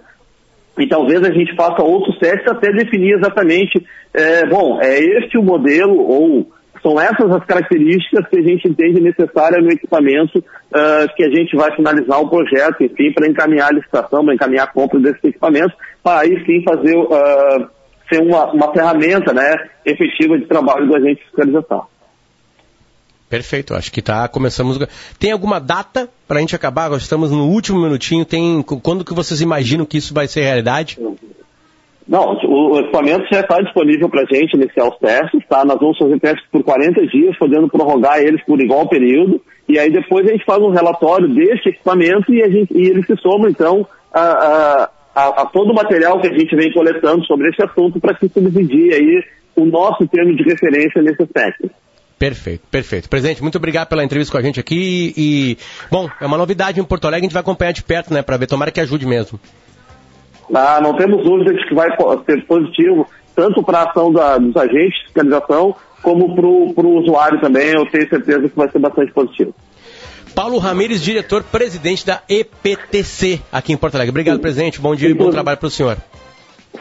e talvez a gente faça outros testes até definir exatamente, é, bom, é este o modelo ou são essas as características que a gente entende necessárias no equipamento uh, que a gente vai finalizar o projeto, enfim, para encaminhar a licitação, para encaminhar a compra desses equipamentos, para aí sim fazer uh, ser uma, uma ferramenta né, efetiva de trabalho do agente de fiscalização. Perfeito, acho que tá, começamos. Tem alguma data para a gente acabar? Nós estamos no último minutinho. Tem quando que vocês imaginam que isso vai ser realidade? Não, o equipamento já está disponível para a gente iniciar os testes, tá? Nós vamos fazer testes por 40 dias, podendo prorrogar eles por igual período, e aí depois a gente faz um relatório deste equipamento e, a gente, e ele se soma, então, a, a, a, a todo o material que a gente vem coletando sobre esse assunto para que subsidie aí o nosso termo de referência nesse aspecto. Perfeito, perfeito. Presidente, muito obrigado pela entrevista com a gente aqui e, bom, é uma novidade em Porto Alegre, a gente vai acompanhar de perto, né, para ver, tomara que ajude mesmo. Ah, não temos dúvida de que vai ser positivo, tanto para a ação da, dos agentes de fiscalização, como para o usuário também. Eu tenho certeza que vai ser bastante positivo. Paulo Ramires, diretor-presidente da EPTC aqui em Porto Alegre. Obrigado, presidente. Bom dia e bom trabalho para o senhor.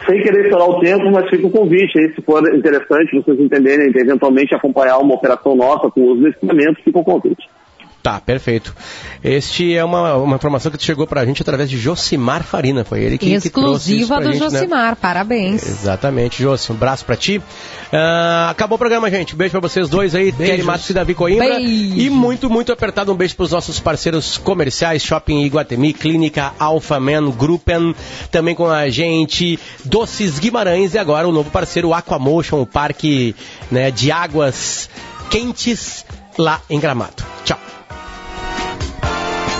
Sem querer estourar o tempo, mas fica o convite aí, se for interessante vocês entenderem, eventualmente acompanhar uma operação nossa com uso do equipamento, fica o convite. Tá, perfeito. Este é uma, uma informação que chegou pra gente através de Josimar Farina. Foi ele que, que trouxe Exclusiva do gente, né? Josimar, parabéns. Exatamente, Josi. Um abraço pra ti. Ah, acabou o programa, gente. Beijo pra vocês dois aí, Kelly Matos e Davi Coimbra. Beijo. E muito, muito apertado um beijo pros nossos parceiros comerciais, Shopping Iguatemi, Clínica Alpha Man, Gruppen, também com a gente, Doces Guimarães e agora o novo parceiro Aquamotion, o parque né, de águas quentes lá em Gramado. Tchau.